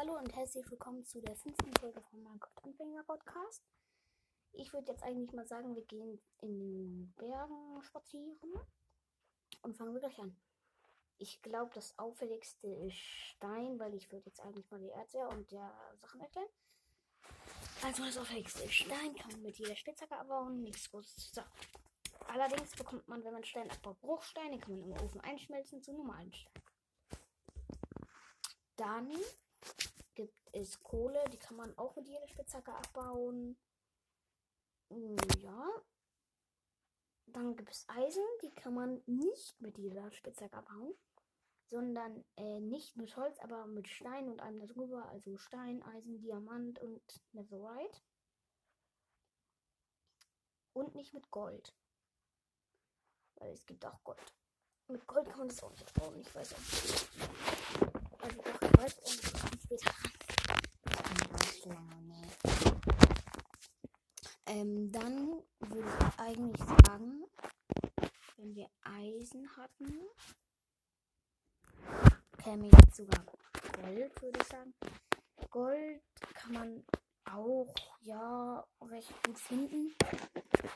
Hallo und herzlich willkommen zu der fünften Folge von Minecraft Anfänger Podcast. Ich würde jetzt eigentlich mal sagen, wir gehen in den Bergen spazieren und fangen wir gleich an. Ich glaube, das auffälligste ist Stein, weil ich würde jetzt eigentlich mal die Erze und der Sachen erklären. Also das auffälligste ist Stein, kann man mit jeder Spitzhacke abbauen, nichts großes sagen. Allerdings bekommt man, wenn man Stein abbaut, Bruchstein, den kann man im Ofen einschmelzen zu normalen Stein. Dann es Kohle, die kann man auch mit jeder Spitzhacke abbauen. Mm, Ja. Dann gibt es Eisen, die kann man nicht mit jeder Spitzhacke abbauen, sondern äh, nicht mit Holz, aber mit Stein und einem darüber, also Stein, Eisen, Diamant und Netherite. Und nicht mit Gold. Weil es gibt auch Gold. Mit Gold kann man das auch nicht abbauen, ich weiß auch. Also doch, ich weiß und ich komme später ran. Das kann ich länger nicht. Ähm, dann würde ich eigentlich sagen, wenn wir Eisen hatten, käme jetzt sogar Gold, würde ich sagen. Gold kann man auch, ja, recht gut finden,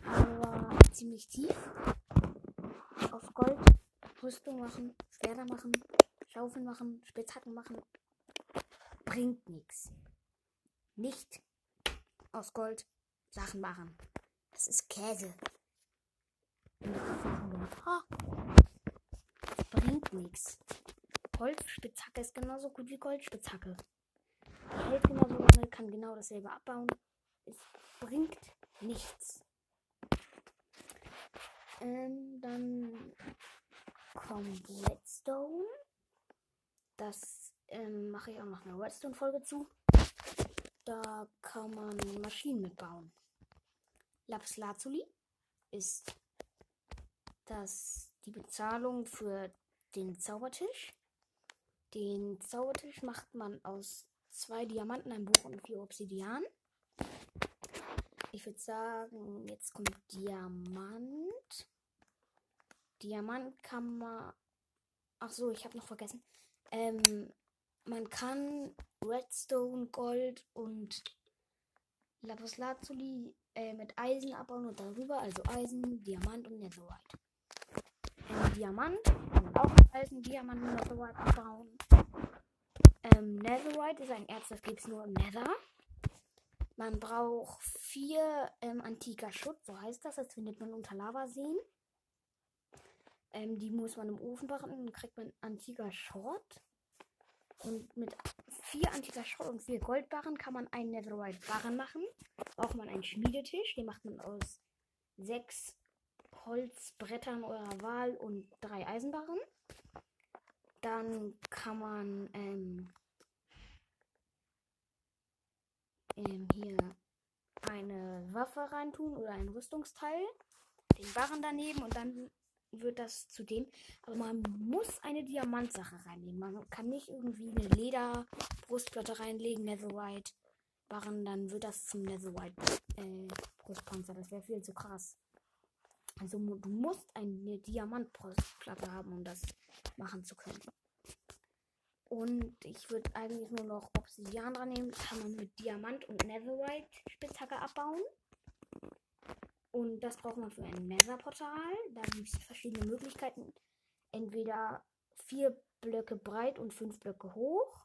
aber ziemlich tief. Aus Gold Rüstung machen, Schwerter machen, Schaufeln machen, Spitzhacken machen, bringt nichts. Nicht aus Gold Sachen machen. Das ist Käse. Ha. Bringt nichts. Holzspitzhacke ist genauso gut wie Goldspitzhacke. Hält genauso lange, kann genau dasselbe abbauen. Es bringt nichts. Ähm, dann kommt Redstone. Das ähm, mache ich auch noch eine Redstone-Folge zu. Da kann man Maschinen mitbauen. Lapis Lazuli ist das die Bezahlung für den Zaubertisch. Den Zaubertisch macht man aus zwei Diamanten, einem Buch und vier Obsidian. Ich würde sagen, jetzt kommt Diamant. Diamant kann man. Ach so, ich habe noch vergessen. Ähm, man kann Redstone, Gold und Lapis Lazuli äh, mit Eisen abbauen und darüber, also Eisen, Diamant und Netherite. Ähm, Diamant man auch Eisen, Diamant und Netherite abbauen. Ähm, Netherite ist ein Erz, das gibt es nur im Nether. Man braucht vier ähm, antiker Schutt, so heißt das. Das findet man unter Lavaseen. Ähm, die muss man im Ofen machen, dann kriegt man antiker Schrott. Und mit vier antiker und vier Goldbarren kann man einen Netherite Barren machen. Braucht man einen Schmiedetisch, den macht man aus sechs Holzbrettern eurer Wahl und drei Eisenbarren. Dann kann man ähm, ähm, hier eine Waffe reintun oder ein Rüstungsteil, den Barren daneben und dann wird das zu dem. Aber man muss eine Diamantsache reinlegen. Man kann nicht irgendwie eine Lederbrustplatte reinlegen, Netherite Barren, dann wird das zum Netherite äh, Brustpanzer. Das wäre viel zu krass. Also du musst eine Diamantbrustplatte haben, um das machen zu können. Und ich würde eigentlich nur noch Obsidian dran nehmen. Kann man mit Diamant und Netherite Spitzhacke abbauen. Und das braucht man für ein Nether-Portal. Da gibt es verschiedene Möglichkeiten. Entweder vier Blöcke breit und fünf Blöcke hoch.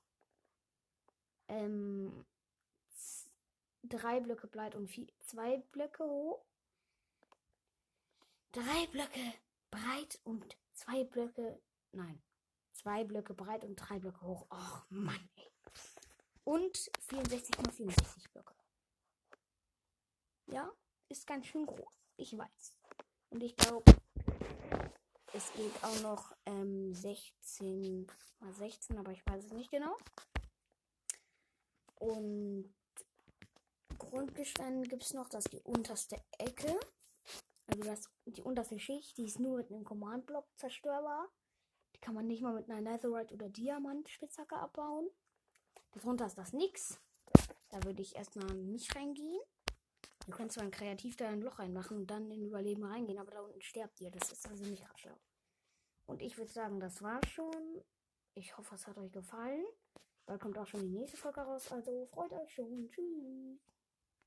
Ähm, drei Blöcke breit und vier, zwei Blöcke hoch. Drei Blöcke breit und zwei Blöcke. Nein. Zwei Blöcke breit und drei Blöcke hoch. Och Mann, ey. Und 64 mal 64 Blöcke. Ja, ist ganz schön groß. Ich weiß. Und ich glaube, es geht auch noch ähm, 16 mal 16, aber ich weiß es nicht genau. Und Grundgestein gibt es noch, das ist die unterste Ecke. Also das, die unterste Schicht, die ist nur mit einem Command-Block zerstörbar. Die kann man nicht mal mit einer Netherite oder Diamant-Spitzhacke abbauen. Darunter ist das nix. Da würde ich erstmal nicht reingehen. Du kannst zwar ein kreativ da ein Loch reinmachen und dann in Überleben reingehen, aber da unten sterbt ihr. Das ist also nicht schlau. Und ich würde sagen, das war's schon. Ich hoffe, es hat euch gefallen. Bald kommt auch schon die nächste Folge raus, also freut euch schon. Tschüss.